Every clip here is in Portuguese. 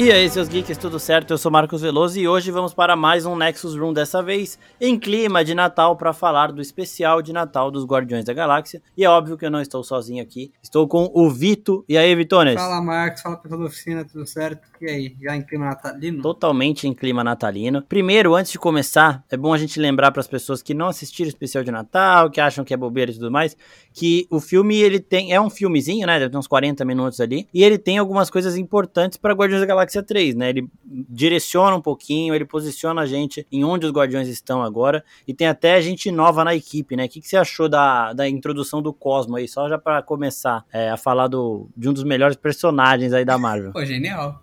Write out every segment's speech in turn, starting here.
E aí, seus geeks, tudo certo? Eu sou Marcos Veloso e hoje vamos para mais um Nexus Room, dessa vez em clima de Natal, para falar do especial de Natal dos Guardiões da Galáxia. E é óbvio que eu não estou sozinho aqui, estou com o Vito. E aí, Vitones? Fala, Marcos, fala pessoal da oficina, tudo certo? E aí, já em clima natalino? Totalmente em clima natalino. Primeiro, antes de começar, é bom a gente lembrar para as pessoas que não assistiram o especial de Natal, que acham que é bobeira e tudo mais, que o filme ele tem é um filmezinho, né? Deve ter uns 40 minutos ali, e ele tem algumas coisas importantes para Guardiões da Galáxia Galáxia 3, né? Ele direciona um pouquinho, ele posiciona a gente em onde os Guardiões estão agora e tem até gente nova na equipe, né? O que, que você achou da, da introdução do Cosmo aí? Só já para começar é, a falar do, de um dos melhores personagens aí da Marvel. Pô, genial.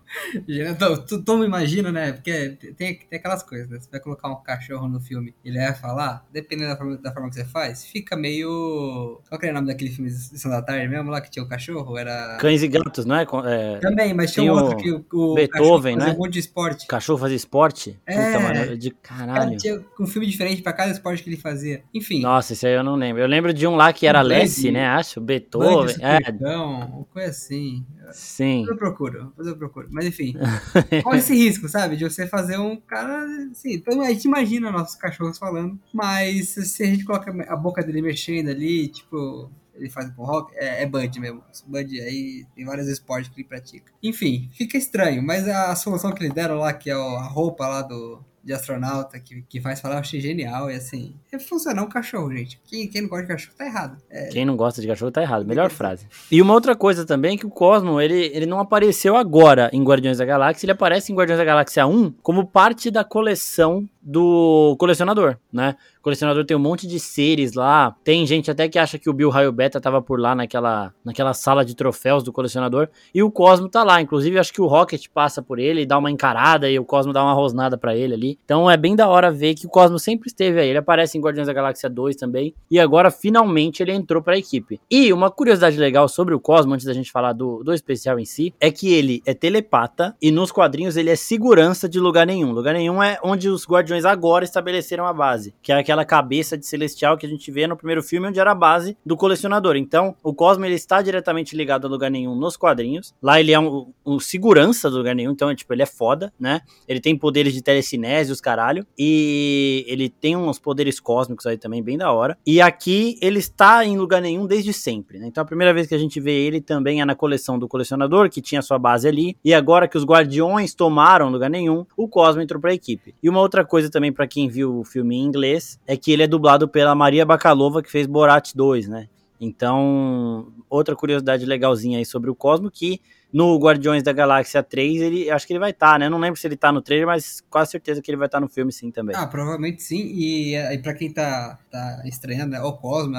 Tu, tu, me imagina, né? Porque tem, tem aquelas coisas, né? Você vai colocar um cachorro no filme ele vai falar, dependendo da forma, da forma que você faz, fica meio. Qual que era o nome daquele filme de Sessão da Tarde mesmo lá que tinha o cachorro? Era. Cães e Gatos, não é? é... Também, mas tinha um outro que o, Beethoven, né? um monte de esporte. O cachorro fazia esporte? É. Puta, mano, de caralho. Tinha um filme diferente pra cada esporte que ele fazia. Enfim. Nossa, esse aí eu não lembro. Eu lembro de um lá que era Lessie, né? Acho. Beethoven. É. Então, coisa assim. Sim. Depois eu procuro, depois eu procuro. Mas enfim, corre esse risco, sabe? De você fazer um cara. Assim, então a gente imagina nossos cachorros falando, mas se a gente coloca a boca dele mexendo ali, tipo, ele faz com rock, é, é Bud mesmo. Bud aí tem vários esportes que ele pratica. Enfim, fica estranho, mas a solução que eles deram lá, que é a roupa lá do, de astronauta que, que faz falar, eu achei genial. E assim, é funcionar um cachorro, gente. Quem, quem não gosta de cachorro tá errado. É... Quem não gosta de cachorro tá errado. Melhor frase. E uma outra coisa também é que o Cosmo, ele, ele não apareceu agora em Guardiões da Galáxia, ele aparece em Guardiões da Galáxia 1 como parte da coleção do colecionador, né? Colecionador tem um monte de seres lá. Tem gente até que acha que o Bill Raio Beta tava por lá naquela, naquela sala de troféus do colecionador. E o Cosmo tá lá. Inclusive, acho que o Rocket passa por ele e dá uma encarada e o Cosmo dá uma rosnada para ele ali. Então é bem da hora ver que o Cosmo sempre esteve aí. Ele aparece em Guardiões da Galáxia 2 também. E agora, finalmente, ele entrou pra equipe. E uma curiosidade legal sobre o Cosmo, antes da gente falar do, do especial em si, é que ele é telepata e nos quadrinhos ele é segurança de lugar nenhum. Lugar nenhum é onde os Guardiões agora estabeleceram a base, que é aquela cabeça de celestial que a gente vê no primeiro filme, onde era a base do colecionador. Então, o Cosmo ele está diretamente ligado a lugar nenhum nos quadrinhos. Lá ele é um, um segurança do lugar nenhum, então, tipo, ele é foda, né? Ele tem poderes de telecinese, os caralho, e ele tem uns poderes cósmicos aí também, bem da hora. E aqui ele está em lugar nenhum desde sempre, né? Então, a primeira vez que a gente vê ele também é na coleção do colecionador, que tinha sua base ali, e agora que os guardiões tomaram lugar nenhum, o Cosmo entrou pra equipe. E uma outra coisa coisa também para quem viu o filme em inglês é que ele é dublado pela Maria Bakalova, que fez Borat 2, né? Então, outra curiosidade legalzinha aí sobre o Cosmo, que no Guardiões da Galáxia 3, ele acho que ele vai estar, tá, né? Não lembro se ele tá no trailer, mas quase certeza que ele vai estar tá no filme sim também. Ah, provavelmente sim. E, e para quem tá, tá estranhando, né? O Cosmo,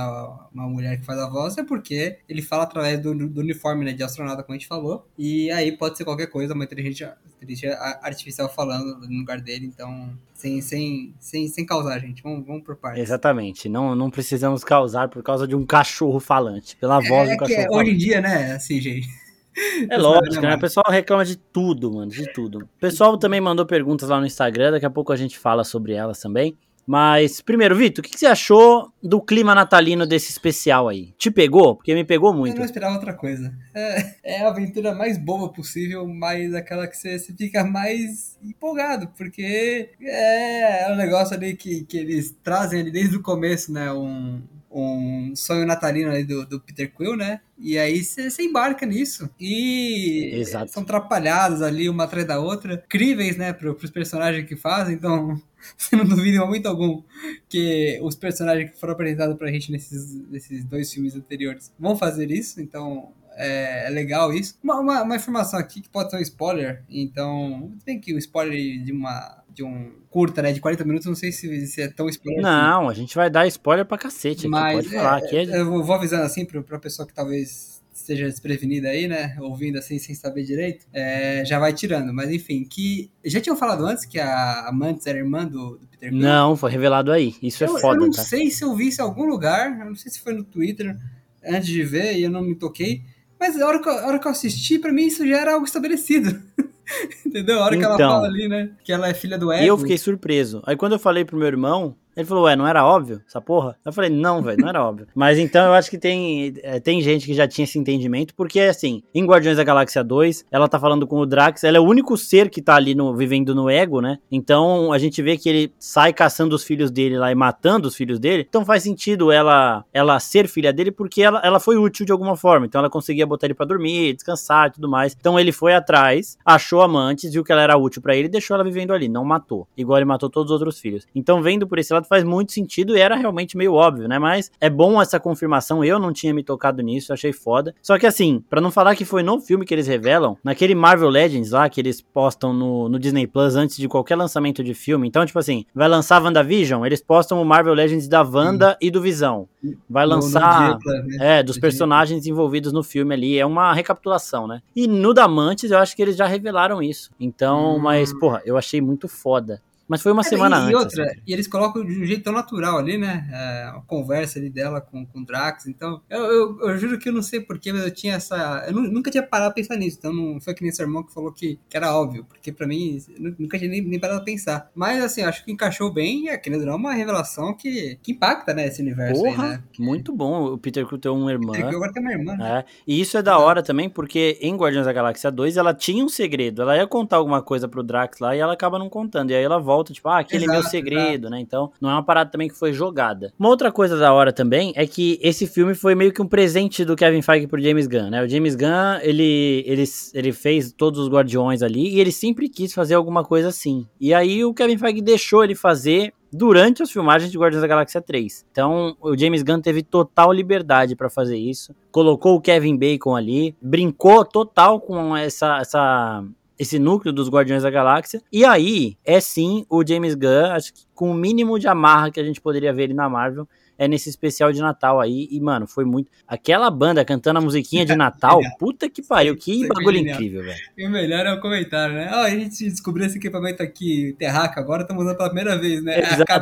uma mulher que faz a voz, é porque ele fala através do, do uniforme né, de astronauta, como a gente falou. E aí pode ser qualquer coisa, uma inteligência, inteligência artificial falando no lugar dele, então sem, sem, sem, sem causar, gente. Vamos, vamos por partes. Exatamente. Não, não precisamos causar por causa de um cachorro falante, pela é, voz do cachorro. É, hoje em dia, né, assim, gente. É lógico, né? O pessoal reclama de tudo, mano, de tudo. O pessoal também mandou perguntas lá no Instagram, daqui a pouco a gente fala sobre elas também. Mas, primeiro, Vitor, o que, que, você achou do clima natalino desse especial aí? Te pegou? Porque me pegou muito. Eu não esperava outra coisa. É, é a aventura mais boba possível, mas aquela que você, você fica mais empolgado, porque é, é um negócio ali que, que eles trazem ali desde o começo, né? Um, um sonho natalino ali do, do Peter Quill, né? E aí você embarca nisso. E Exato. são atrapalhados ali uma atrás da outra. Críveis, né, pro, pros personagens que fazem. Então, você não duvida momento algum que os personagens que foram apresentados pra gente nesses, nesses dois filmes anteriores vão fazer isso. Então, é, é legal isso. Uma, uma, uma, informação aqui que pode ser um spoiler. Então, tem que o um spoiler de uma de um curta, né, de 40 minutos, não sei se, se é tão spoiler Não, assim. a gente vai dar spoiler pra cacete aqui, Mas, pode falar. É, aqui é... Eu vou avisando assim pra, pra pessoa que talvez esteja desprevenida aí, né, ouvindo assim sem saber direito, é, já vai tirando. Mas enfim, que já tinham falado antes que a Mantis era irmã do, do Peter Quill? Não, foi revelado aí. Isso é eu, é foda, Eu não tá? sei se eu vi isso em algum lugar, eu não sei se foi no Twitter antes de ver e eu não me toquei. Mas a hora que eu, a hora que eu assisti, pra mim isso já era algo estabelecido. Entendeu? A hora então, que ela então. fala ali, né? Que ela é filha do Ego. E eu fiquei surpreso. Aí quando eu falei pro meu irmão, Ele falou, ué, não era óbvio essa porra? Eu falei, não, velho, não era óbvio. Mas então eu acho que tem, é, tem gente que já tinha esse entendimento, porque assim, em Guardiões da Galáxia 2, ela tá falando com o Drax, ela é o único ser que tá ali no, vivendo no ego, né? Então a gente vê que ele sai caçando os filhos dele lá e matando os filhos dele. Então faz sentido ela ela ser filha dele porque ela, ela foi útil de alguma forma. Então ela conseguia botar ele para dormir, descansar e tudo mais. Então ele foi atrás, achou amantes, viu que ela era útil para ele e deixou ela vivendo ali, não matou. Igual ele matou todos os outros filhos. Então vendo por esse lado faz muito sentido e era realmente meio óbvio, né? Mas é bom essa confirmação. Eu não tinha me tocado nisso, achei foda. Só que assim, para não falar que foi no filme que eles revelam, naquele Marvel Legends lá que eles postam no, no Disney Plus antes de qualquer lançamento de filme. Então, tipo assim, vai lançar WandaVision, eles postam o Marvel Legends da Wanda hum. e do Visão. Vai lançar, no, no dia, né? é, dos personagens envolvidos no filme ali. É uma recapitulação, né? E no Damantes, eu acho que eles já revelaram isso. Então, hum. mas, porra, eu achei muito foda. Mas foi uma é, semana e, antes. E outra, assim. e eles colocam de um jeito tão natural ali, né? É, a conversa ali dela com, com o Drax. Então, eu, eu, eu, juro que eu não sei porquê, mas eu tinha essa. Eu nunca tinha parado a pensar nisso. Então, não foi que nem seu irmão que falou que, que era óbvio. Porque pra mim, nunca tinha nem, nem parado a pensar. Mas, assim, acho que encaixou bem. E aquele drama é uma revelação que, que impacta, né? Esse universo Porra, aí, né? Muito bom. O Peter Quill tem uma irmã. Peter Quill agora tem uma irmã. Né? É. E isso é da hora também, porque em Guardiões da Galáxia 2 ela tinha um segredo. Ela ia contar alguma coisa pro Drax lá e ela acaba não contando. E aí ela volta, tipo, ah, aquele meu segredo, né? Então, não é uma parada também que foi jogada. Uma outra coisa da hora também é que esse filme foi meio que um presente do Kevin Feige pro James Gunn, né? O James Gunn, ele, ele, ele fez todos os Guardiões ali e ele sempre quis fazer alguma coisa assim. E aí o Kevin Feige deixou ele fazer durante as filmagens de Guardiões da Galáxia 3. Então, o James Gunn teve total liberdade para fazer isso. Colocou o Kevin Bacon ali, brincou total com essa, essa esse núcleo dos Guardiões da Galáxia. E aí, é sim o James Gunn, acho que com o mínimo de amarra que a gente poderia ver ele na Marvel, é nesse especial de Natal aí. E, mano, foi muito. Aquela banda cantando a musiquinha de Natal, puta que pariu, que bagulho incrível, velho. E o melhor é o comentário, né? Ó, oh, a gente descobriu esse equipamento aqui, Terraca, agora estamos usando pela primeira vez, né? Exato. Tá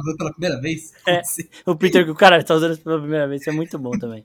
usando pela primeira vez? É, o Peter, o cara tá usando pela primeira vez, isso é muito bom também.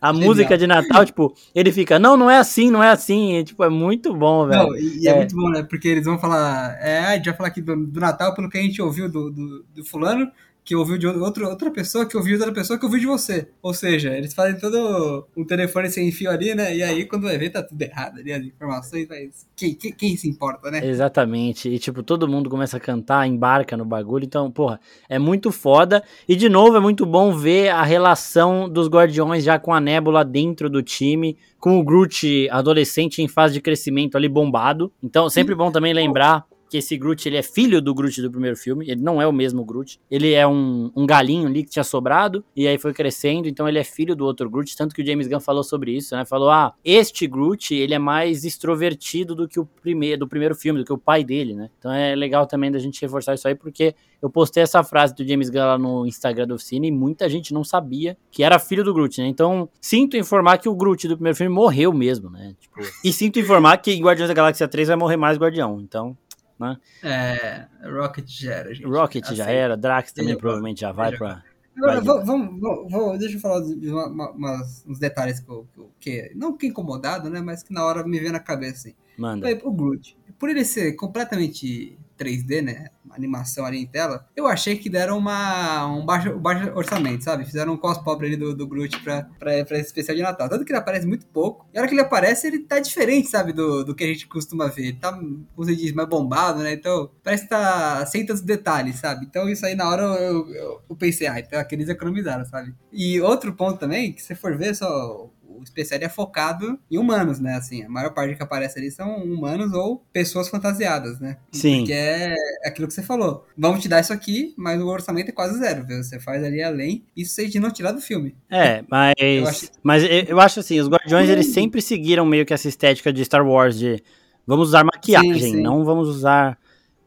A Genial. música de Natal, tipo, ele fica, não, não é assim, não é assim. E, tipo, é muito bom, velho. E é. é. muito bom, né? Porque eles vão falar, é, a gente vai falar aqui do, do Natal pelo que a gente ouviu do, do, do fulano, que ouviu de outro, outra pessoa, que ouviu de outra pessoa, que ouviu de você. Ou seja, eles fazem todo um telefone sem fio ali, né? E aí, quando vai ver, tá tudo errado ali, as informações, mas quem, quem, quem, se importa, né? Exatamente. E, tipo, todo mundo começa a cantar, embarca no bagulho. Então, porra, é muito foda. E, de novo, é muito bom ver a relação dos Guardiões já com a Nébula dentro do time, com o Groot adolescente em fase de crescimento ali bombado. Então, sempre bom também lembrar que esse Groot ele é filho do Groot do primeiro filme, ele não é o mesmo Groot. Ele é um, um galinho ali que tinha sobrado e aí foi crescendo, então ele é filho do outro Groot, tanto que o James Gunn falou sobre isso, né? Falou: "Ah, este Groot, ele é mais extrovertido do que o primeiro do primeiro filme, do que o pai dele, né?". Então é legal também da gente reforçar isso aí porque eu postei essa frase do James Gunn lá no Instagram da oficina e muita gente não sabia que era filho do Groot, né? Então, sinto informar que o Groot do primeiro filme morreu mesmo, né? Tipo, e sinto informar que em Guardiões da Galáxia 3 vai morrer mais Guardião. Então, né? É, Rocket já era, gente. Rocket assim, já era, Drax também já provavelmente já vai para Agora, vamos, vamos, deixa eu falar de uma, uma, uns detalhes que, eu, que, não que incomodado, né, mas que na hora me veio na cabeça, assim. Manda. O Groot, por ele ser completamente 3D, né? Animação ali em tela, eu achei que deram uma, um baixo, baixo orçamento, sabe? Fizeram um cos pobre ali do, do Groot pra, pra, pra esse especial de Natal. Tanto que ele aparece muito pouco. E a hora que ele aparece, ele tá diferente, sabe? Do, do que a gente costuma ver. Ele tá, como você diz, mais bombado, né? Então, parece que tá sem tantos detalhes, sabe? Então, isso aí na hora eu, eu, eu pensei, ah, então aqueles economizaram, sabe? E outro ponto também, que se for ver, só o especial é focado em humanos, né? Assim, a maior parte que aparece ali são humanos ou pessoas fantasiadas, né? Sim. Que é aquilo que você falou. Vamos te dar isso aqui, mas o orçamento é quase zero, viu? Você faz ali além, isso você de não tirar do filme. É, mas eu acho, mas eu acho assim, os Guardiões eles sempre seguiram meio que essa estética de Star Wars de vamos usar maquiagem, sim, sim. não vamos usar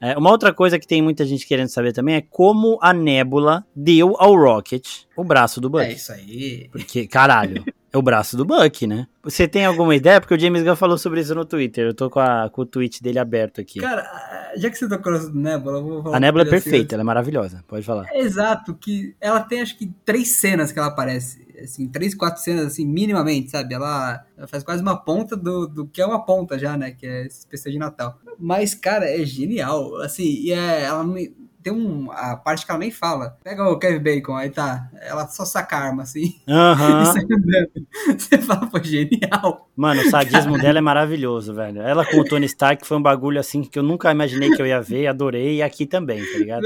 é, uma outra coisa que tem muita gente querendo saber também é como a Nebula deu ao Rocket o braço do Buck. É isso aí. Porque, caralho, é o braço do Buck, né? Você tem alguma ideia? Porque o James Gunn falou sobre isso no Twitter. Eu tô com, a, com o tweet dele aberto aqui. Cara, já que você tocou no Nebula, eu vou falar. A Nebula é perfeita, assim. ela é maravilhosa. Pode falar. É exato, que ela tem acho que três cenas que ela aparece. Assim, três, quatro cenas, assim, minimamente, sabe? Ela, ela faz quase uma ponta do, do que é uma ponta já, né? Que é esse especial de Natal. Mas, cara, é genial. Assim, e é, ela não tem um, a parte que ela nem fala. Pega o Kevin Bacon, aí tá. Ela só saca a arma assim. Aham. Você fala, pô, genial. Mano, o sadismo dela é maravilhoso, velho. Ela com o Tony Stark foi um bagulho assim que eu nunca imaginei que eu ia ver, adorei, e aqui também, tá ligado?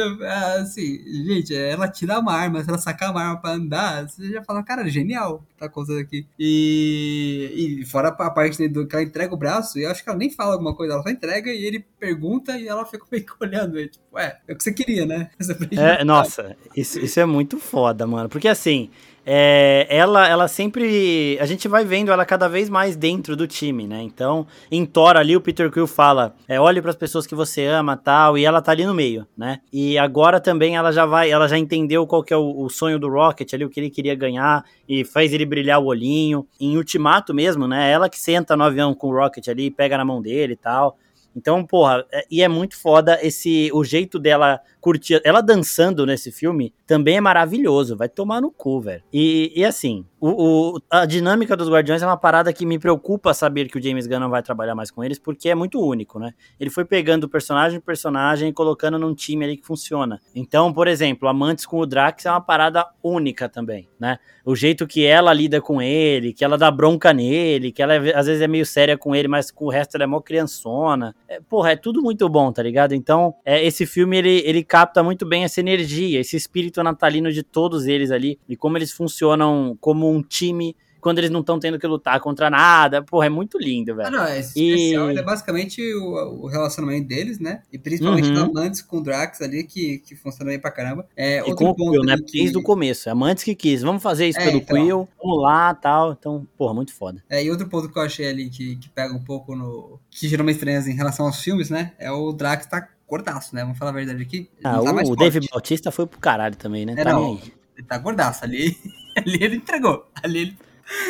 Assim, gente, ela tira uma arma, se ela sacar uma arma pra andar, você já fala, cara, genial, tá acontecendo aqui. E, e fora a parte do que ela entrega o braço, eu acho que ela nem fala alguma coisa, ela só entrega e ele pergunta e ela fica meio que olhando, ele, tipo, ué, é o que você queria, né? É, nossa, isso, isso é muito foda, mano. Porque assim, é, ela, ela sempre. A gente vai vendo ela cada vez mais dentro do time, né? Então, em Thor ali, o Peter Quill fala: é, olhe para as pessoas que você ama tal, e ela tá ali no meio, né? E agora também ela já vai, ela já entendeu qual que é o, o sonho do Rocket ali, o que ele queria ganhar, e faz ele brilhar o olhinho. Em Ultimato mesmo, né? Ela que senta no avião com o Rocket ali, pega na mão dele e tal. Então, porra, é, e é muito foda esse o jeito dela curtir. Ela dançando nesse filme também é maravilhoso. Vai tomar no cu, velho. E, e assim, o, o, a dinâmica dos Guardiões é uma parada que me preocupa saber que o James Gunn não vai trabalhar mais com eles, porque é muito único, né? Ele foi pegando personagem por personagem e colocando num time ali que funciona. Então, por exemplo, Amantes com o Drax é uma parada única também, né? O jeito que ela lida com ele, que ela dá bronca nele, que ela é, às vezes é meio séria com ele, mas com o resto ela é mó criançona. É, porra, é tudo muito bom, tá ligado? Então, é, esse filme ele, ele capta muito bem essa energia, esse espírito natalino de todos eles ali e como eles funcionam como um time quando eles não estão tendo que lutar contra nada. Porra, é muito lindo, velho. Ah, não, esse especial e... é basicamente o, o, relacionamento deles, né? E principalmente uhum. Amantes com o Drax ali, que, que funciona bem pra caramba. É, e com o Quill, né? Que... Desde o começo. Amantes que quis. Vamos fazer isso é, pelo então... Quill, vamos lá tal. Então, porra, muito foda. É, e outro ponto que eu achei ali que, que pega um pouco no. que geralmente estranhas em relação aos filmes, né? É o Drax tá gordaço, né? Vamos falar a verdade aqui. Ah, tá o, o Dave Bautista foi pro caralho também, né? É, tá não, ele tá gordaço. Ali, ali ele entregou. Ali ele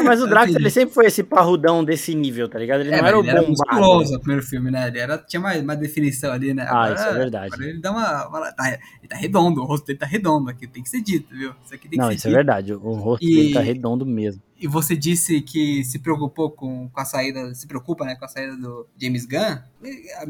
mas o Drax, ele sempre foi esse parrudão desse nível, tá ligado? Ele é, não era o ele bombado. Era no primeiro filme, né? Ele era, tinha mais uma definição ali, né? Ah, agora, isso é verdade. ele dá uma... uma tá, ele tá redondo, o rosto dele tá redondo aqui, tem que ser dito, viu? Isso aqui tem não, que ser isso é dito. é verdade, o rosto e... dele tá redondo mesmo. E você disse que se preocupou com, com a saída, se preocupa, né, com a saída do James Gunn.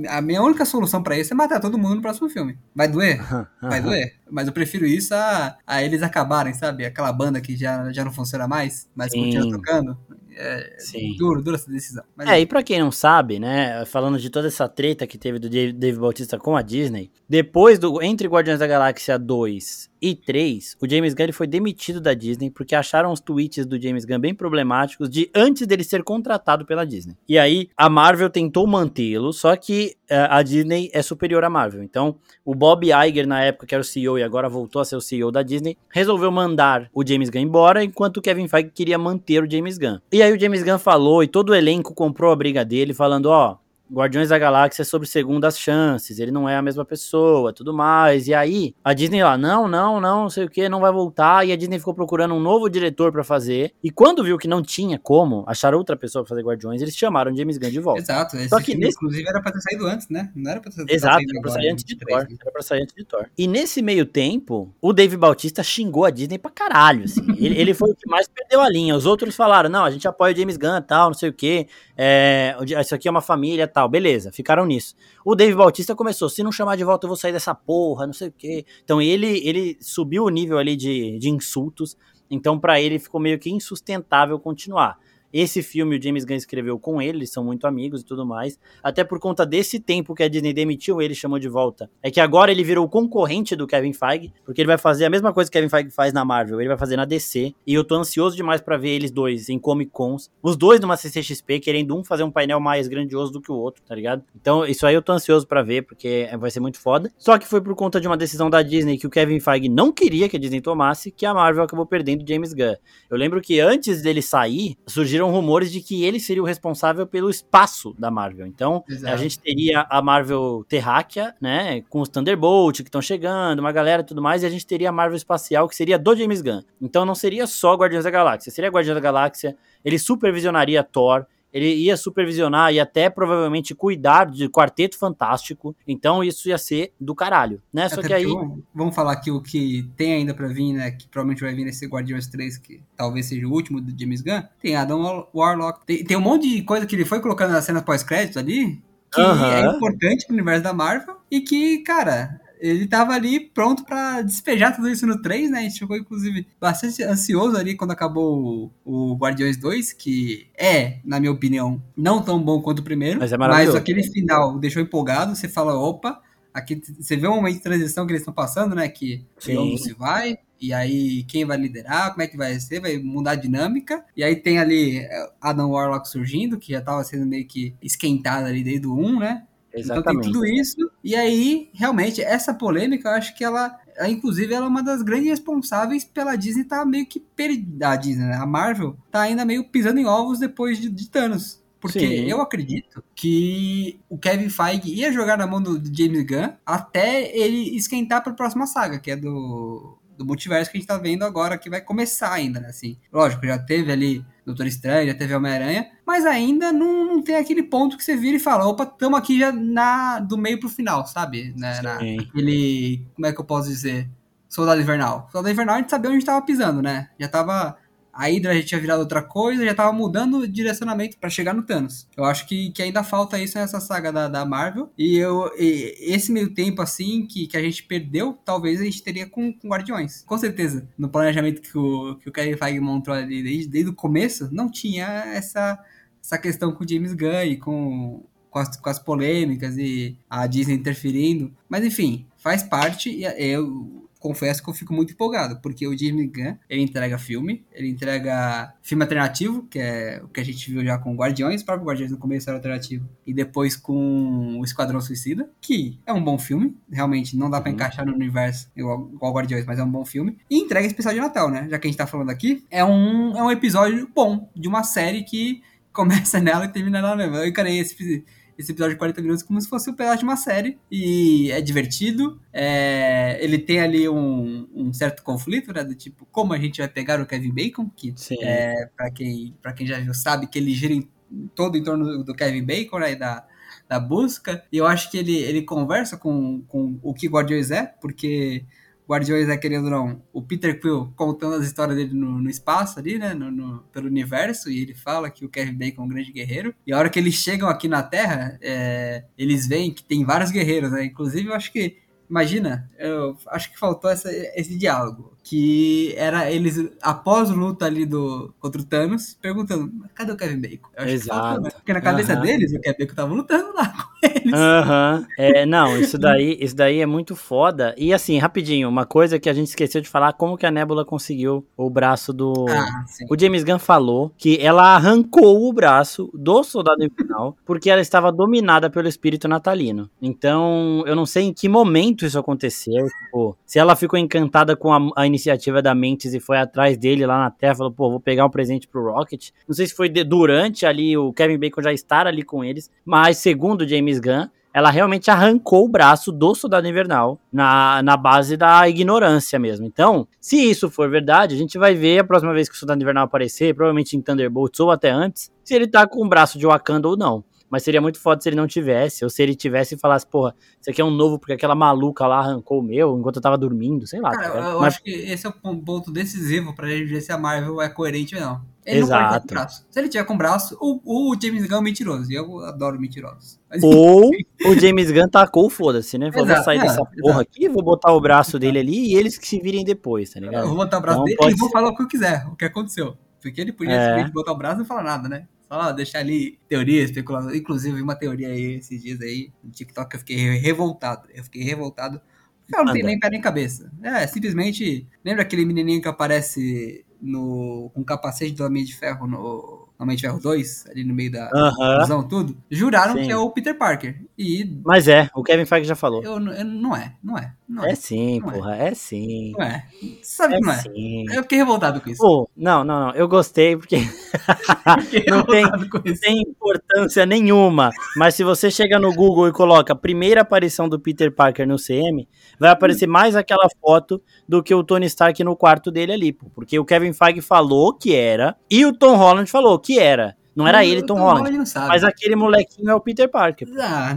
A, a minha única solução para isso é matar todo mundo no próximo filme. Vai doer? Vai doer. Mas eu prefiro isso a, a eles acabarem, sabe? Aquela banda que já, já não funciona mais, mas Sim. continua tocando. É Sim. duro, dura essa decisão. Mas é, e pra quem não sabe, né, falando de toda essa treta que teve do Dave, Dave Bautista com a Disney, depois do entre Guardiões da Galáxia 2 e 3, o James Gunn foi demitido da Disney porque acharam os tweets do James Gunn bem problemáticos de antes dele ser contratado pela Disney. E aí a Marvel tentou mantê-lo, só que uh, a Disney é superior à Marvel. Então, o Bob Iger na época que era o CEO e agora voltou a ser o CEO da Disney, resolveu mandar o James Gunn embora, enquanto o Kevin Feige queria manter o James Gunn. E aí o James Gunn falou e todo o elenco comprou a briga dele, falando, ó, oh, Guardiões da Galáxia é sobre segundas chances, ele não é a mesma pessoa, tudo mais. E aí, a Disney lá, não, não, não, não sei o que, não vai voltar. E a Disney ficou procurando um novo diretor para fazer. E quando viu que não tinha como achar outra pessoa pra fazer Guardiões, eles chamaram James Gunn de volta. Exato, Só que nesse... inclusive era pra ter saído antes, né? Não era pra ter Exato, era pra sair antes de Thor. Era pra sair antes de Thor. E nesse meio tempo, o Dave Bautista xingou a Disney pra caralho, assim. ele, ele foi o que mais perdeu a linha. Os outros falaram, não, a gente apoia o James Gunn tal, não sei o que. É, isso aqui é uma família tal. Beleza, ficaram nisso. O Dave Bautista começou, se não chamar de volta eu vou sair dessa porra, não sei o quê. Então ele, ele subiu o nível ali de, de insultos, então para ele ficou meio que insustentável continuar. Esse filme o James Gunn escreveu com ele, eles são muito amigos e tudo mais. Até por conta desse tempo que a Disney demitiu ele, chamou de volta. É que agora ele virou concorrente do Kevin Feige, porque ele vai fazer a mesma coisa que Kevin Feige faz na Marvel, ele vai fazer na DC. E eu tô ansioso demais para ver eles dois em Comic Cons. Os dois numa CCXP, querendo um fazer um painel mais grandioso do que o outro, tá ligado? Então, isso aí eu tô ansioso para ver, porque vai ser muito foda. Só que foi por conta de uma decisão da Disney que o Kevin Feige não queria que a Disney tomasse, que a Marvel acabou perdendo James Gunn. Eu lembro que antes dele sair, surgiram rumores de que ele seria o responsável pelo espaço da Marvel. Então, Exato. a gente teria a Marvel Terráquea, né, com os Thunderbolt que estão chegando, uma galera e tudo mais, e a gente teria a Marvel Espacial, que seria do James Gunn. Então, não seria só Guardiões da Galáxia, seria Guardiões da Galáxia, ele supervisionaria Thor, ele ia supervisionar e até provavelmente cuidar de Quarteto Fantástico. Então isso ia ser do caralho, né? Só que aí. Vamos falar aqui o que tem ainda para vir, né? Que provavelmente vai vir nesse Guardiões 3, que talvez seja o último do James Gunn. Tem Adam Warlock. Tem, tem um monte de coisa que ele foi colocando na cena pós-crédito ali. Que é importante pro universo da Marvel. E que, cara, ele tava ali pronto para despejar tudo isso no 3, né? A gente ficou, inclusive, bastante ansioso ali quando acabou o, o Guardiões 2, que é, na minha opinião, não tão bom quanto o primeiro. Mas é mas maravilhoso. aquele final deixou empolgado, você fala, opa, aqui você vê um momento de transição que eles estão passando, né? Que Sim. o se vai, e aí quem vai liderar, como é que vai ser, vai mudar a dinâmica. E aí tem ali é, Adam Warlock surgindo, que já tava sendo meio que esquentado ali desde o 1, né? Então tem Exatamente. tudo isso. E aí, realmente, essa polêmica, eu acho que ela, ela, inclusive, ela é uma das grandes responsáveis pela Disney tá meio que perdida. A Disney, né? A Marvel tá ainda meio pisando em ovos depois de, de Thanos. Porque Sim. eu acredito que o Kevin Feige ia jogar na mão do, do James Gunn até ele esquentar pra próxima saga, que é do, do multiverso que a gente tá vendo agora, que vai começar ainda, né? Assim, lógico, já teve ali Doutor Estranho, já teve Homem-Aranha, mas ainda não, não tem aquele ponto que você vira e fala, opa, tamo aqui já na, do meio pro final, sabe? Na, na- aquele, como é que eu posso dizer? Soldado Invernal. Soldado Invernal a gente sabia onde tava pisando, né? Já tava... A Hydra já tinha virado outra coisa, já tava mudando o direcionamento pra chegar no Thanos. Eu acho que, que ainda falta isso nessa saga da, da Marvel. E eu e esse meio tempo, assim, que, que a gente perdeu, talvez a gente teria com, com Guardiões. Com certeza. No planejamento que o, que o Kevin Feige montou ali desde, desde o começo, não tinha essa, essa questão com o James Gunn e com, com, as, com as polêmicas e a Disney interferindo. Mas enfim, faz parte e eu confesso que eu fico muito empolgado, porque o James Gunn, ele entrega filme, ele entrega filme alternativo, que é o que a gente viu já com Guardiões, o próprio Guardiões no começo era alternativo, e depois com o Esquadrão Suicida, que é um bom filme, realmente não dá pra Uhum. encaixar no universo igual, igual Guardiões, mas é um bom filme, e entrega especial de Natal, né, já que a gente tá falando aqui, é um, é um episódio bom, de uma série que começa nela e termina nela mesmo. Eu encarei esse, esse episódio de 40 minutos como se fosse um pedaço de uma série. E é divertido. é, ele tem ali um, um certo conflito, né? Do tipo, como a gente vai pegar o Kevin Bacon, que é, pra, quem, pra quem já sabe que ele gira em, todo em torno do, do Kevin Bacon, né? E da, da busca. E eu acho que ele, ele conversa com, com o que Guardiões é, porque Guardiões é, querendo ou não, o Peter Quill contando as histórias dele no, no espaço ali, né, no, no- pelo universo, e ele fala que o Kevin Bacon é um grande guerreiro. E a hora que eles chegam aqui na Terra, é, eles veem que tem vários guerreiros, né, inclusive eu acho que, imagina, eu acho que faltou essa- esse diálogo, que era eles, após a luta ali do, contra o Thanos, perguntando, cadê o Kevin Bacon? Eu acho que Exato. faltou, né? Porque na cabeça Aham. deles, o Kevin Bacon tava lutando lá com eles. Aham. É, não, isso daí, isso daí é muito foda. E assim, rapidinho, uma coisa que a gente esqueceu de falar, como que a Nebula conseguiu o braço do. Ah, sim. O James Gunn falou que ela arrancou o braço do soldado infernal porque ela estava dominada pelo espírito natalino. Então, eu não sei em que momento isso aconteceu. Tipo, se ela ficou encantada com a, a iniciativa da Mentes e foi atrás dele lá na Terra, falou, pô, vou pegar um presente pro Rocket. Não sei se foi de- durante ali o Kevin Bacon já estar ali com eles, mas segundo James Gunn, ela realmente arrancou o braço do Soldado Invernal na, na base da ignorância mesmo. Então, se isso for verdade, a gente vai ver a próxima vez que o Soldado Invernal aparecer, provavelmente em Thunderbolts ou até antes, se ele tá com o braço de Wakanda ou não. Mas seria muito foda se ele não tivesse, ou se ele tivesse e falasse, porra, isso aqui é um novo porque aquela maluca lá arrancou o meu enquanto eu tava dormindo, sei lá. Cara, tá eu Mas- acho que esse é o pon- ponto decisivo pra gente ver se a Marvel é coerente ou não. Ele não Exato. braço. Se ele tiver com braço, o, o James Gunn é mentiroso. E eu adoro mentirosos. Mas, Ou o James Gunn tacou foda-se, né? Falou, vou sair é, dessa exato. porra aqui, vou botar o braço dele ali e eles que se virem depois, tá eu ligado? vou botar o braço Não dele pode e vou falar o que eu quiser, o que aconteceu. Porque ele podia É. botar o braço e não falar nada, né? Só deixar ali teoria, especulação. Inclusive, uma teoria aí esses dias aí, no TikTok, eu fiquei revoltado. Eu fiquei revoltado. Ela não tem Manda. nem pé nem cabeça. É, simplesmente. Lembra aquele menininho que aparece no, com o capacete do Homem de Ferro no Homem de Ferro 2, ali no meio da Aham. fusão, tudo? Juraram Sim. que é o Peter Parker. E Mas é, o Kevin Feige já falou. eu, eu- não é, não é. Não é. É sim, Não é. porra, é sim. Não é. Sabe É que não é. sim. Eu fiquei revoltado com isso. Pô, não, não, não. Eu gostei porque não tem- tem importância nenhuma. Mas se você chega no Google e coloca primeira aparição do Peter Parker no CM, vai aparecer mais aquela foto do que o Tony Stark no quarto dele ali, pô. Porque o Kevin Feige falou que era e o Tom Holland falou que era. Não era ele, Tom, Tom Holland. Holland não. Mas aquele molequinho é o Peter Parker. Ah,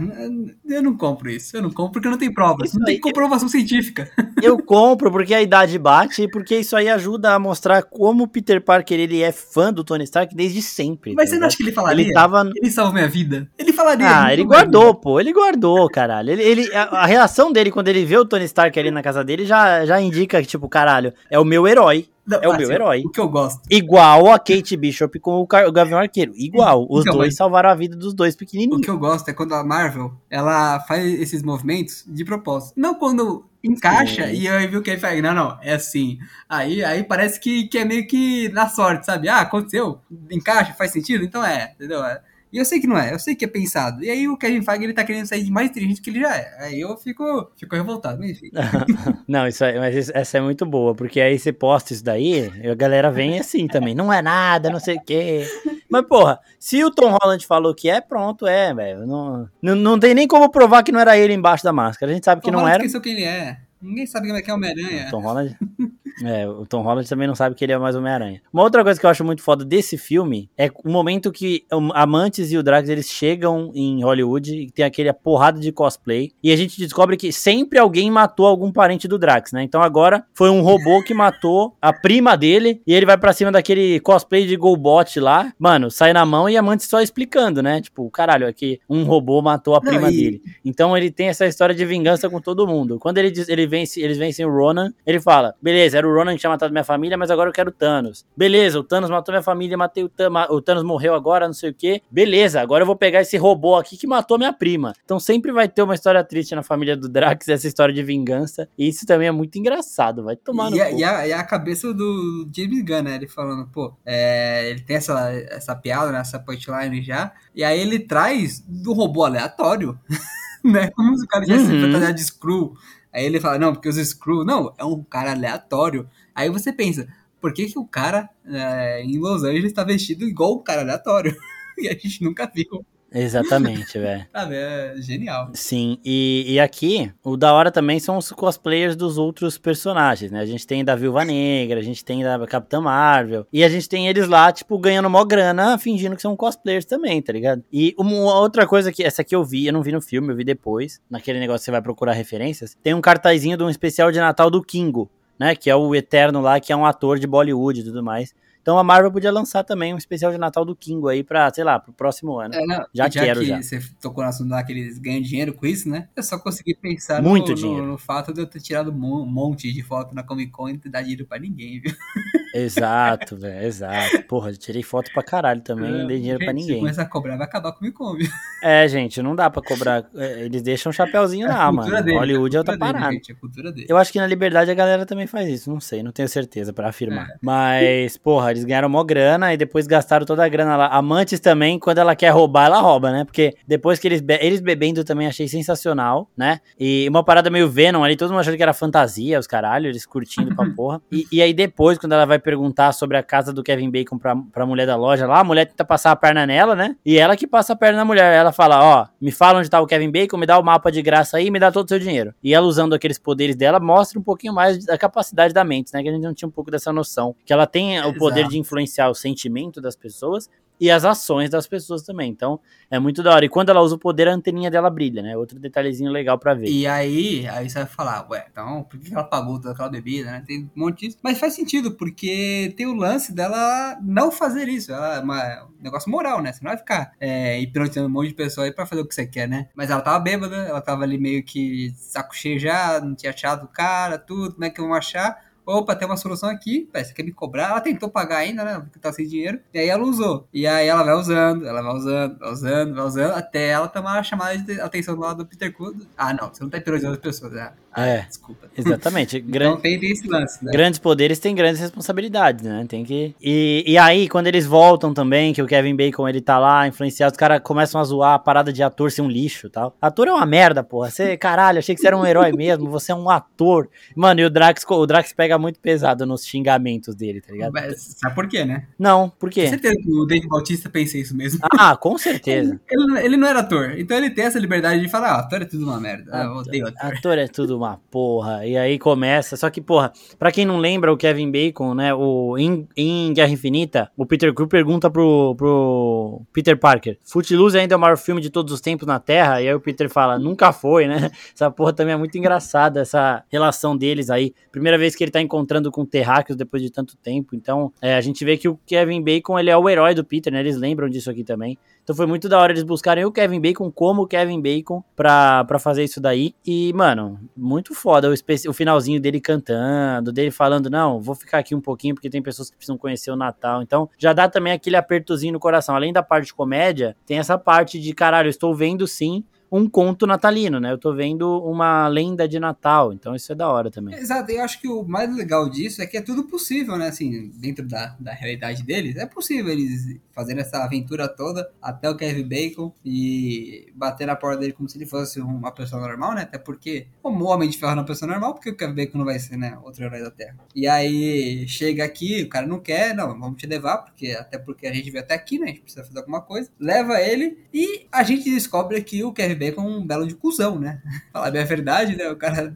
eu não compro isso. Eu não compro porque não tem provas. Isso não tem comprovação científica. Eu compro porque a idade bate e porque isso aí ajuda a mostrar como o Peter Parker ele é fã do Tony Stark desde sempre. Mas tá você não ligado? acha que ele falaria? Ele tava. Ele salvou minha vida. Ele falaria. Ah, ele guardou, pô. Ele guardou, caralho. Ele, ele, a, a reação dele quando ele vê o Tony Stark ali na casa dele já, já indica que, tipo, caralho, é o meu herói. Não, é o assim, meu herói. O que eu gosto. Igual a Kate Bishop com o, Car- o Gavião Arqueiro. Igual. Os Então, dois mas- salvaram a vida dos dois O pequenininhos. que eu gosto é quando a Marvel, ela faz esses movimentos de propósito. Não quando encaixa Sim. e aí viu que ele faz, não, não, é assim. Aí, aí parece que, que é meio que na sorte, sabe? Ah, aconteceu, encaixa, faz sentido, então é, entendeu? É. E eu sei que não é, eu sei que é pensado. E aí o Kevin Feige, ele tá querendo sair de mais inteligente que ele já é. Aí eu fico, fico revoltado, mas enfim. Não, isso aí, mas essa é muito boa, porque aí você posta isso daí, e a galera vem assim também. Não é nada, não sei o quê. Mas, porra, se o Tom Holland falou que é, pronto, é, velho. Não, não, não tem nem como provar que não era ele embaixo da máscara. A gente sabe que Tom não Holland era. esqueceu quem ele é. Ninguém sabe como é que é o Homem-Aranha. Tom Holland. É, o Tom Holland também não sabe que ele é mais Homem-Aranha. Uma outra coisa que eu acho muito foda desse filme é o momento que o Amantes e o Drax eles chegam em Hollywood e tem aquele porrada de cosplay. E a gente descobre que sempre alguém matou algum parente do Drax, né? Então agora foi um robô que matou a prima dele e ele vai pra cima daquele cosplay de Golbot lá. Mano, sai na mão e Amantes só explicando, né? Tipo, caralho, aqui um robô matou a Não, prima e- dele. Então ele tem essa história de vingança com todo mundo. Quando ele diz, ele vence, eles vencem o Ronan, ele fala: beleza, era o Ronan que tinha matado minha família, mas agora eu quero o Thanos. Beleza, o Thanos matou minha família, matei o Thanos, o Thanos morreu agora, não sei o que. Beleza, agora eu vou pegar esse robô aqui que matou minha prima. Então sempre vai ter uma história triste na família do Drax, essa história de vingança. E isso também é muito engraçado, vai tomar no E a, cu. e, a, e a cabeça do James Gunn, né? Ele falando, pô, é, ele tem essa, essa piada, né? Essa punchline já. E aí ele traz do robô aleatório, né? Como se o cara tivesse Uhum. fantasiado de Screw. Aí ele fala, não, porque os Screw, não, é um cara aleatório. Aí você pensa, por que, que o cara é, em Los Angeles tá vestido igual o cara aleatório? e a gente nunca viu. Exatamente, velho. Sabe? É genial. Sim, e, e aqui, o da hora também são os cosplayers dos outros personagens, né? A gente tem da Viúva Negra, a gente tem da Capitã Marvel, e a gente tem eles lá, tipo, ganhando mó grana, fingindo que são cosplayers também, tá ligado? E uma outra coisa que, essa aqui eu vi, eu não vi no filme, eu vi depois, naquele negócio que você vai procurar referências, tem um cartazinho de um especial de Natal do Kingo, né? Que é o Eterno lá, que é um ator de Bollywood e tudo mais. Então a Marvel podia lançar também um especial de Natal do Kingo aí pra, sei lá, pro próximo ano. É, não, Já e quero, que já. você tocou no assunto lá que eles ganham dinheiro com isso, né? Eu só consegui pensar Muito no, dinheiro. No, no fato de eu ter tirado um monte de foto na Comic Con e não ter dado dinheiro pra ninguém, viu? Exato, velho, exato. Porra, eu tirei foto pra caralho também, não dei dinheiro pra Gente, Se ninguém. começar a cobrar, vai acabar com o viu? É, gente, não dá pra cobrar. é, Eles deixam um chapéuzinho lá, mano. Hollywood é a outra dele, parada. gente, cultura dele. Eu acho que na Liberdade a galera também faz isso, não sei, não tenho certeza pra afirmar. Mas, porra, eles ganharam mó grana e depois gastaram toda a grana lá. Amantes também, quando ela quer roubar, ela rouba, né? Porque depois que eles, be eles bebendo também achei sensacional, né? E uma parada meio Venom ali, todo mundo achando que era fantasia, os caralho, eles curtindo pra porra. E, e aí depois, quando ela vai perguntar sobre a casa do Kevin Bacon pra, pra mulher da loja lá, a mulher tenta passar a perna nela, né? E ela que passa a perna na mulher. Ela fala, ó, me fala onde tá o Kevin Bacon, me dá o mapa de graça aí, me dá todo o seu dinheiro. E ela usando aqueles poderes dela, mostra um pouquinho mais da capacidade da mente, né? Que a gente não tinha um pouco dessa noção. Que ela tem o poder Exato. de influenciar o sentimento das pessoas e as ações das pessoas também. Então, é muito da hora. E quando ela usa o poder, a anteninha dela brilha, né? Outro detalhezinho legal pra ver. E aí, aí você vai falar, ué, então por que ela pagou toda aquela bebida, né? Tem um monte disso. Mas faz sentido, porque tem o lance dela não fazer isso. Ela é uma- um negócio moral, né? Você não vai ficar é, hipnotizando um monte de pessoa aí pra fazer o que você quer, né? Mas ela tava bêbada, ela tava ali meio que saco cheio já, não tinha achado o cara, tudo, como é que vão achar? Opa, tem uma solução aqui, você quer me cobrar? Ela tentou pagar ainda, né? Porque tá sem dinheiro. E aí ela usou. E aí ela vai usando, ela vai usando, vai usando, vai usando, até ela tomar a chamada de atenção do lado do Peter Quill. Ah, não, você não tá hipnotizando as pessoas. né? É. Desculpa. Exatamente. Então Grande. tem, tem esse lance, né? Grandes poderes têm grandes responsabilidades, né? Tem que. E, e aí, quando eles voltam também, que o Kevin Bacon ele tá lá, influenciado, os caras começam a zoar a parada de ator ser um lixo tal. Ator é uma merda, porra. Você, caralho, achei que você era um herói mesmo, você é um ator. Mano, e o Drax, o Drax pega muito pesado nos xingamentos dele, tá ligado? Mas Sabe por quê, né? Não, por Com quê? certeza que o Dave Bautista pensa isso mesmo. Ah, com certeza. Ele, ele não era ator, então ele tem essa liberdade de falar, ah, ator é tudo uma merda. Ah, eu odeio ator. Ator é tudo uma uma porra. E aí começa. Só que, porra, pra quem não lembra, o Kevin Bacon, né? O, em, em Guerra Infinita, o Peter Quill pergunta pro, pro Peter Parker: Footloose ainda é o maior filme de todos os tempos na Terra? E aí o Peter fala: nunca foi, né? Essa porra também é muito engraçada, essa relação deles aí. Primeira vez que ele tá encontrando com terráqueos depois de tanto tempo. Então, é, a gente vê que o Kevin Bacon, ele é o herói do Peter, né? Eles lembram disso aqui também. Então foi muito da hora eles buscarem o Kevin Bacon como o Kevin Bacon pra, pra fazer isso daí. E, mano, muito foda o, o finalzinho dele cantando, dele falando, não, vou ficar aqui um pouquinho porque tem pessoas que precisam conhecer o Natal. Então já dá também aquele apertozinho no coração. Além da parte de comédia, tem essa parte de, caralho, eu estou vendo sim um conto natalino, né? Eu tô vendo uma lenda de Natal, então isso é da hora também. Exato, eu acho que o mais legal disso é que é tudo possível, né? Assim, dentro da, da realidade deles, é possível eles fazerem essa aventura toda até o Kevin Bacon e bater na porta dele como se ele fosse uma pessoa normal, né? Até porque, como o Homem de Ferro é uma pessoa normal, porque o Kevin Bacon não vai ser, né? Outro herói da Terra. E aí, chega aqui, o cara não quer, não, vamos te levar, porque até porque a gente veio até aqui, né? A gente precisa fazer alguma coisa. Leva ele e a gente descobre que o Kevin Bacon um belo de cuzão, né? Falar bem a verdade, né? O cara.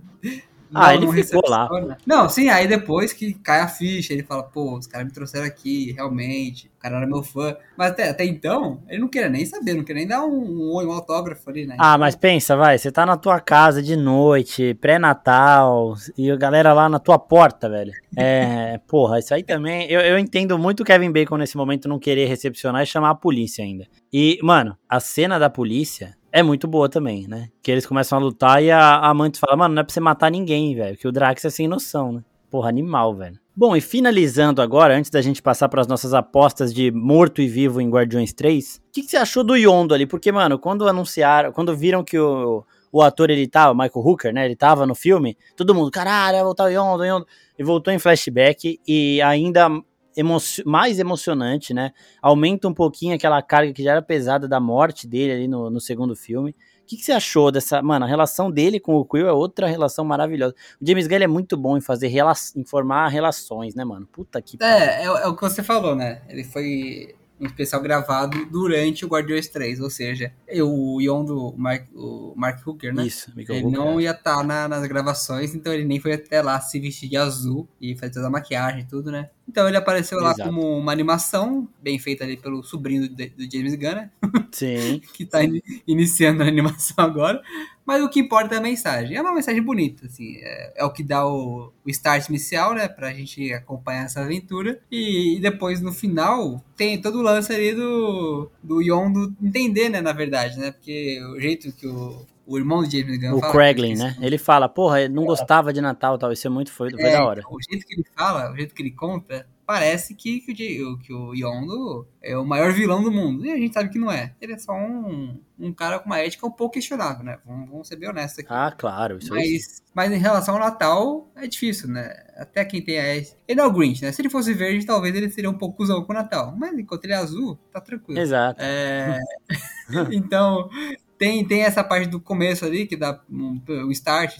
Ah, ele ficou lá. Não, sim, aí depois que cai a ficha, ele fala, pô, os caras me trouxeram aqui, realmente, o cara era meu fã. Mas até, até então, ele não queria nem saber, não queria nem dar um, um, um autógrafo ali, né? Ah, mas pensa, vai, você tá na tua casa de noite, pré-natal, e a galera lá na tua porta, velho. É, porra, isso aí também. Eu, eu entendo muito o Kevin Bacon nesse momento não querer recepcionar e chamar a polícia ainda. E, mano, a cena da polícia é muito boa também, né? Que eles começam a lutar e a, a Mantis fala, mano, não é pra você matar ninguém, velho. Que o Drax é sem noção, né? Porra, animal, velho. Bom, e finalizando agora, antes da gente passar para as nossas apostas de morto e vivo em Guardiões 3, o que, que, você achou do Yondo ali? Porque, mano, quando anunciaram, quando viram que o, o ator ele tava, Michael Hooker, né? Ele tava no filme, todo mundo, caralho, vai voltar o Yondo, o Yondo. E voltou em flashback e ainda emo mais emocionante, né? Aumenta um pouquinho aquela carga que já era pesada da morte dele ali no, no segundo filme. O que, que, você achou dessa. Mano, a relação dele com o Quill é outra relação maravilhosa. O James Gunn é muito bom em fazer. Rela informar relações, né, mano? Puta que. É, é, é, o que você falou, né? Ele foi um especial gravado durante o Guardiões 3, ou seja, o Ion do Mark, o Mark Hooker, né? Isso, Ele Hooker, não ia estar tá na, nas gravações, então ele nem foi até lá se vestir de azul e fazer toda a maquiagem e tudo, né? Então ele apareceu lá Exato. como uma animação, bem feita ali pelo sobrinho do, do James Gunn, né? Sim. que tá in, iniciando a animação agora. Mas o que importa é a mensagem. É uma mensagem bonita, assim. É, é o que dá o, o, start inicial, né? Pra gente acompanhar essa aventura. E, e, depois, no final, tem todo o lance ali do, do Yondo entender, né? Na verdade, né? Porque o jeito que o, o irmão de James Gunn o fala. Craiglin, né? Ele fala, porra, ele não gostava de Natal tal. Isso é muito foi, foi é, da hora. Então, o jeito que ele fala, o jeito que ele conta, parece que, que, o, que o Yondo é o maior vilão do mundo. E a gente sabe que não é. Ele é só um, um cara com uma ética um pouco questionável, né? Vamos, vamos ser bem honestos aqui. Ah, claro. Isso mas, mas em relação ao Natal, é difícil, né? Até quem tem a. Ele é o Grinch, né? Se ele fosse verde, talvez ele seria um pouco cuzão com o Natal. Mas enquanto ele é azul, tá tranquilo. Exato. É... então, tem, tem essa parte do começo ali, que dá um, um start.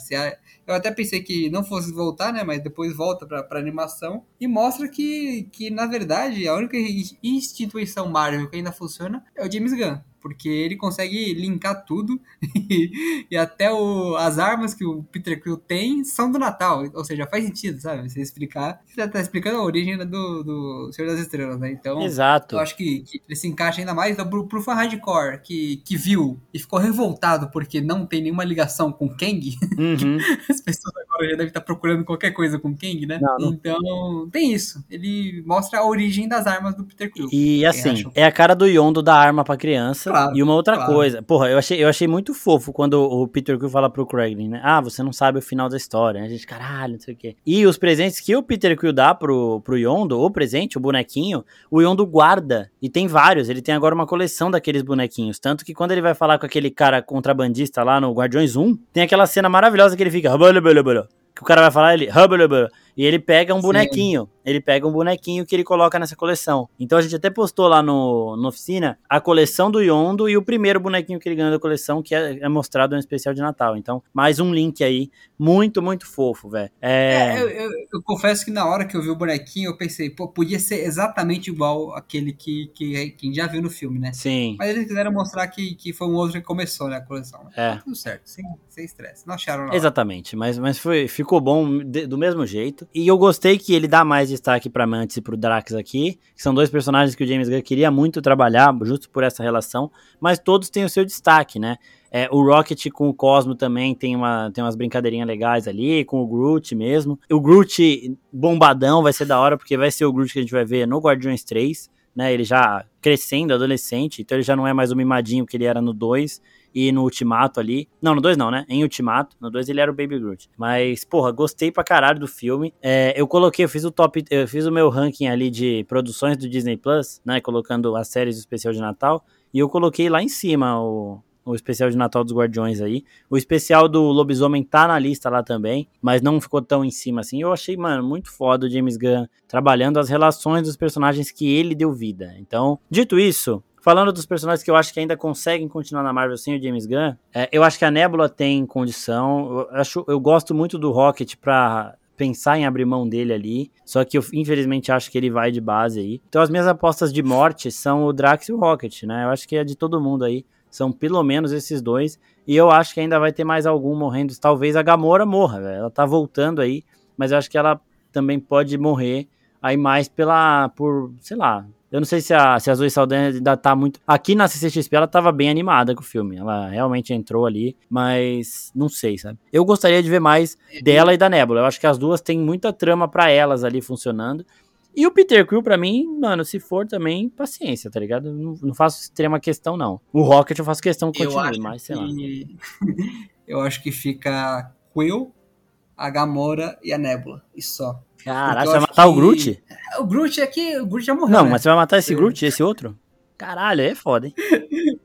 Eu até pensei que não fosse voltar, né? Mas depois volta pra, pra animação. E mostra que, que, na verdade, a única instituição Marvel que ainda funciona é o James Gunn porque ele consegue linkar tudo e, e até o, as armas que o Peter Quill tem são do Natal, ou seja, faz sentido, sabe? Você explicar, você tá explicando a origem do, do Senhor das Estrelas, né? Então, Exato. eu acho que, que ele se encaixa ainda mais. Pro, pro fã hardcore que, que viu e ficou revoltado porque não tem nenhuma ligação com Kang, uhum. as pessoas agora já devem estar procurando qualquer coisa com Kang, né? Não, não. Então, tem isso. Ele mostra a origem das armas do Peter Quill. E assim, é a cara do Yondo da arma pra criança Claro, e uma outra claro. coisa, porra, eu achei, eu achei muito fofo quando o Peter Quill fala pro Craig, né? Ah, você não sabe o final da história, né? A gente, caralho, não sei o quê. E os presentes que o Peter Quill dá pro, pro Yondo, o presente, o bonequinho, o Yondo guarda. E tem vários, ele tem agora uma coleção daqueles bonequinhos. Tanto que quando ele vai falar com aquele cara contrabandista lá no Guardiões 1, tem aquela cena maravilhosa que ele fica. Que o cara vai falar, ele. E ele pega um bonequinho. Sim. Ele pega um bonequinho que ele coloca nessa coleção. Então a gente até postou lá no, no oficina a coleção do Yondo e o primeiro bonequinho que ele ganhou da coleção, que é, é mostrado no especial de Natal. Então, mais um link aí. Muito, muito fofo, velho. É... é eu, eu, eu, confesso que na hora que eu vi o bonequinho, eu pensei, pô, podia ser exatamente igual aquele que, que, que já viu no filme, né? Sim. Mas eles quiseram mostrar que, que foi um outro que começou, né, a coleção. É. Tá tudo certo, sem, sem estresse. Não acharam nada. Exatamente, mas, mas foi, ficou bom de, do mesmo jeito. E eu gostei que ele dá mais destaque pra Mantis e pro Drax aqui, que são dois personagens que o James Gunn queria muito trabalhar, justo por essa relação, mas todos têm o seu destaque, né? É, o Rocket com o Cosmo também tem, uma, tem umas brincadeirinhas legais ali, com o Groot mesmo. O Groot bombadão vai ser da hora, porque vai ser o Groot que a gente vai ver no Guardiões 3, né? Ele já crescendo, adolescente, então ele já não é mais o mimadinho que ele era no 2 e no Ultimato ali. Não, no 2 não, né? Em Ultimato. No 2 ele era o Baby Groot. Mas, porra, gostei pra caralho do filme. É, eu coloquei, eu fiz o top, eu fiz o meu ranking ali de produções do Disney Plus, né? Colocando as séries do especial de Natal. E eu coloquei lá em cima o, o especial de Natal dos Guardiões aí. O especial do Lobisomem tá na lista lá também, mas não ficou tão em cima assim. Eu achei, mano, muito foda o James Gunn trabalhando as relações dos personagens que ele deu vida. Então, dito isso, Falando dos personagens que eu acho que ainda conseguem continuar na Marvel sem o James Gunn, é, eu acho que a Nebula tem condição. Eu, acho, eu gosto muito do Rocket pra pensar em abrir mão dele ali. Só que eu infelizmente acho que ele vai de base aí. Então as minhas apostas de morte são o Drax e o Rocket, né? Eu acho que é de todo mundo aí. São pelo menos esses dois. E eu acho que ainda vai ter mais algum morrendo. Talvez a Gamora morra, velho. Ela tá voltando aí. Mas eu acho que ela também pode morrer aí mais pela. por, sei lá, eu não sei se a, se a Zoe Saldanha ainda tá muito. Aqui na CCXP ela tava bem animada com o filme. Ela realmente entrou ali, mas não sei, sabe? Eu gostaria de ver mais dela e da Nebula. Eu acho que as duas têm muita trama para elas ali funcionando. E o Peter Quill, pra mim, mano, se for também, paciência, tá ligado? Não, não faço extrema questão, não. O Rocket eu faço questão que continue, mas sei que... lá. eu acho que fica Quill, a Gamora e a Nebula. E só. Caralho, você vai matar que... o Groot? O Groot aqui, o Groot já morreu. Não, né? mas você vai matar esse Groot esse outro? Caralho, aí é foda, hein?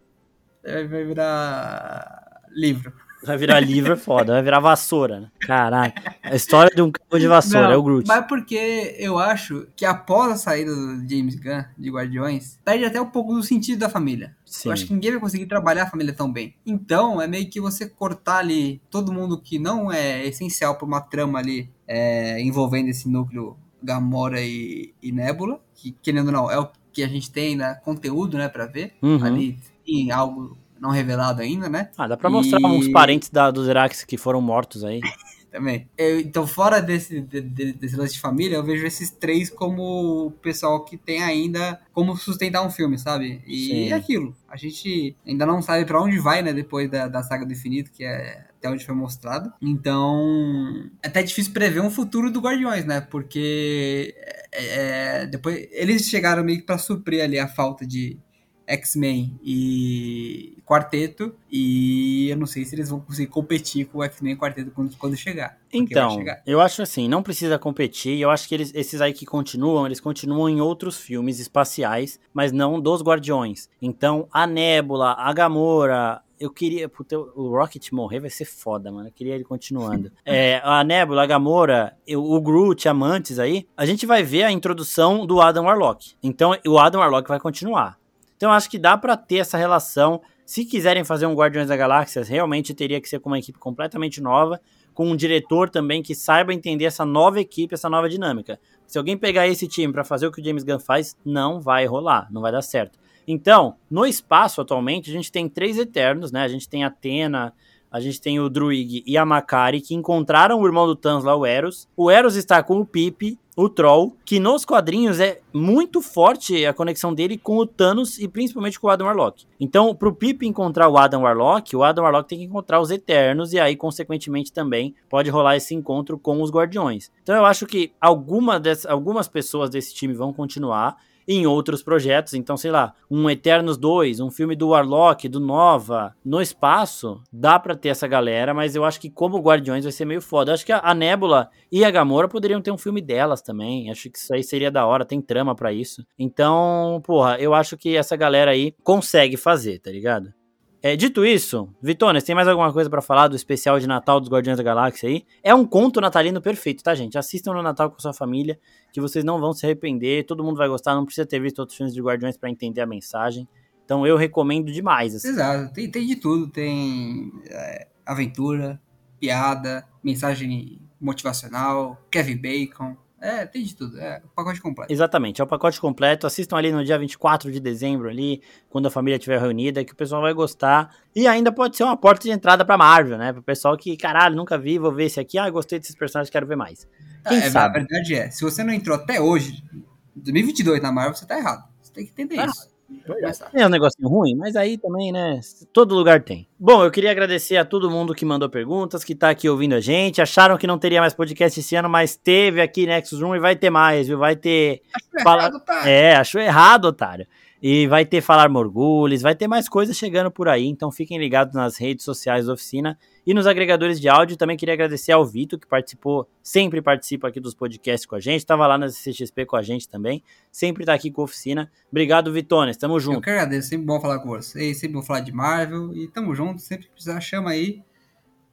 vai virar livro. Vai virar livro é foda, vai virar vassoura, né? Caralho. A história de um cabo de vassoura, Não, é o Groot. Mas porque eu acho que após a saída do James Gunn de Guardiões, perde até um pouco do sentido da família. Sim. Eu acho que ninguém vai conseguir trabalhar a família tão bem. Então, é meio que você cortar ali todo mundo que não é essencial para uma trama ali é, envolvendo esse núcleo Gamora e, e Nebula, que querendo ou não, é o que a gente tem, né, conteúdo, né, para ver. Uhum. Ali tem algo não revelado ainda, né? Ah, dá pra mostrar e... uns parentes da, dos Iraques que foram mortos aí. Também. Eu, então, fora desse, de, de, desse lance de família, eu vejo esses três como o pessoal que tem ainda como sustentar um filme, sabe? E Sim. é aquilo. A gente ainda não sabe para onde vai, né? Depois da, da saga do infinito, que é até onde foi mostrado. Então, é até difícil prever um futuro do Guardiões, né? Porque é, é depois eles chegaram meio que pra suprir ali a falta de, X-Men e Quarteto, e eu não sei se eles vão conseguir competir com o X-Men e Quarteto quando, quando chegar. Então, chegar. eu acho assim, não precisa competir, eu acho que eles, esses aí que continuam, eles continuam em outros filmes espaciais, mas não dos Guardiões. Então, a Nebula, a Gamora, eu queria. Puta, o Rocket morrer vai ser foda, mano. Eu queria ele continuando. é, a Nebula, a Gamora, o Groot, a Mantis aí. A gente vai ver a introdução do Adam Warlock. Então, o Adam Warlock vai continuar. Então acho que dá para ter essa relação. Se quiserem fazer um Guardiões da Galáxia, realmente teria que ser com uma equipe completamente nova, com um diretor também que saiba entender essa nova equipe, essa nova dinâmica. Se alguém pegar esse time para fazer o que o James Gunn faz, não vai rolar, não vai dar certo. Então, no espaço atualmente, a gente tem três Eternos, né? A gente tem Atena, a gente tem o Druig e a Makari, que encontraram o irmão do Thanos lá, o Eros. O Eros está com o Pip o Troll, que nos quadrinhos é muito forte a conexão dele com o Thanos e principalmente com o Adam Warlock. Então, pro Pip encontrar o Adam Warlock, o Adam Warlock tem que encontrar os Eternos e aí, consequentemente, também pode rolar esse encontro com os Guardiões. Então, eu acho que alguma dessas, algumas pessoas desse time vão continuar em outros projetos. Então, sei lá, um Eternos 2, um filme do Warlock, do Nova, no espaço, dá para ter essa galera, mas eu acho que como Guardiões vai ser meio foda. Eu acho que a, Nebula e a Gamora poderiam ter um filme delas também. Acho que isso aí seria da hora, tem trama para isso. Então, porra, eu acho que essa galera aí consegue fazer, tá ligado? É, dito isso, Vitones, tem mais alguma coisa para falar do especial de Natal dos Guardiões da Galáxia aí? É um conto natalino perfeito, tá, gente? Assistam no Natal com sua família, que vocês não vão se arrepender, todo mundo vai gostar, não precisa ter visto outros filmes de Guardiões para entender a mensagem. Então eu recomendo demais. Assim. Exato, tem, tem de tudo, tem é, aventura, piada, mensagem motivacional, Kevin Bacon, é, tem de tudo. É o pacote completo. Exatamente, é o pacote completo. Assistam ali no dia 24 de dezembro, ali, quando a família estiver reunida, que o pessoal vai gostar. E ainda pode ser uma porta de entrada pra Marvel, né? Pro pessoal que, caralho, nunca vi, vou ver esse aqui. Ah, gostei desses personagens, quero ver mais. Quem é, sabe? A verdade é, se você não entrou até hoje, 2022 na Marvel, você tá errado. Você tem que entender ah. isso. É um negocinho ruim, mas aí também, né? Todo lugar tem. Bom, eu queria agradecer a todo mundo que mandou perguntas, que tá aqui ouvindo a gente. Acharam que não teria mais podcast esse ano, mas teve aqui Nexus Room e vai ter mais, viu? Vai ter. Achou Fala... errado, otário. É, achou errado, otário. E vai ter Falar Morgulhos, vai ter mais coisas chegando por aí, então fiquem ligados nas redes sociais da oficina e nos agregadores de áudio. Também queria agradecer ao Vitor, que participou, sempre participa aqui dos podcasts com a gente, estava lá na CXP com a gente também, sempre está aqui com a oficina. Obrigado, Vitones, tamo junto. Eu que agradeço, sempre bom falar com vocês, sempre bom falar de Marvel e tamo junto, sempre que precisar chama aí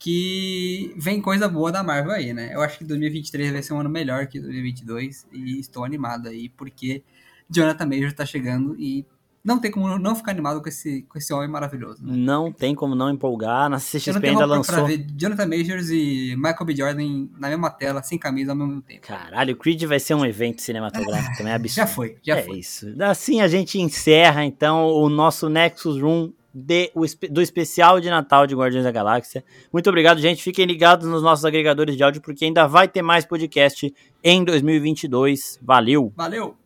que vem coisa boa da Marvel aí, né? Eu acho que 2023 vai ser um ano melhor que 2022 e estou animado aí porque Jonathan Major tá chegando e não tem como não ficar animado com esse, com esse homem maravilhoso. Né? Não tem como não empolgar. Na CXP ainda lançou. Pra ver Jonathan Majors e Michael B. Jordan na mesma tela, sem camisa ao mesmo tempo. Caralho, o Creed vai ser um evento cinematográfico também, é absurdo. Já foi, já é foi. isso. Assim a gente encerra, então, o nosso Nexus Room de, o, do especial de Natal de Guardiões da Galáxia. Muito obrigado, gente. Fiquem ligados nos nossos agregadores de áudio, porque ainda vai ter mais podcast em 2022. Valeu! Valeu!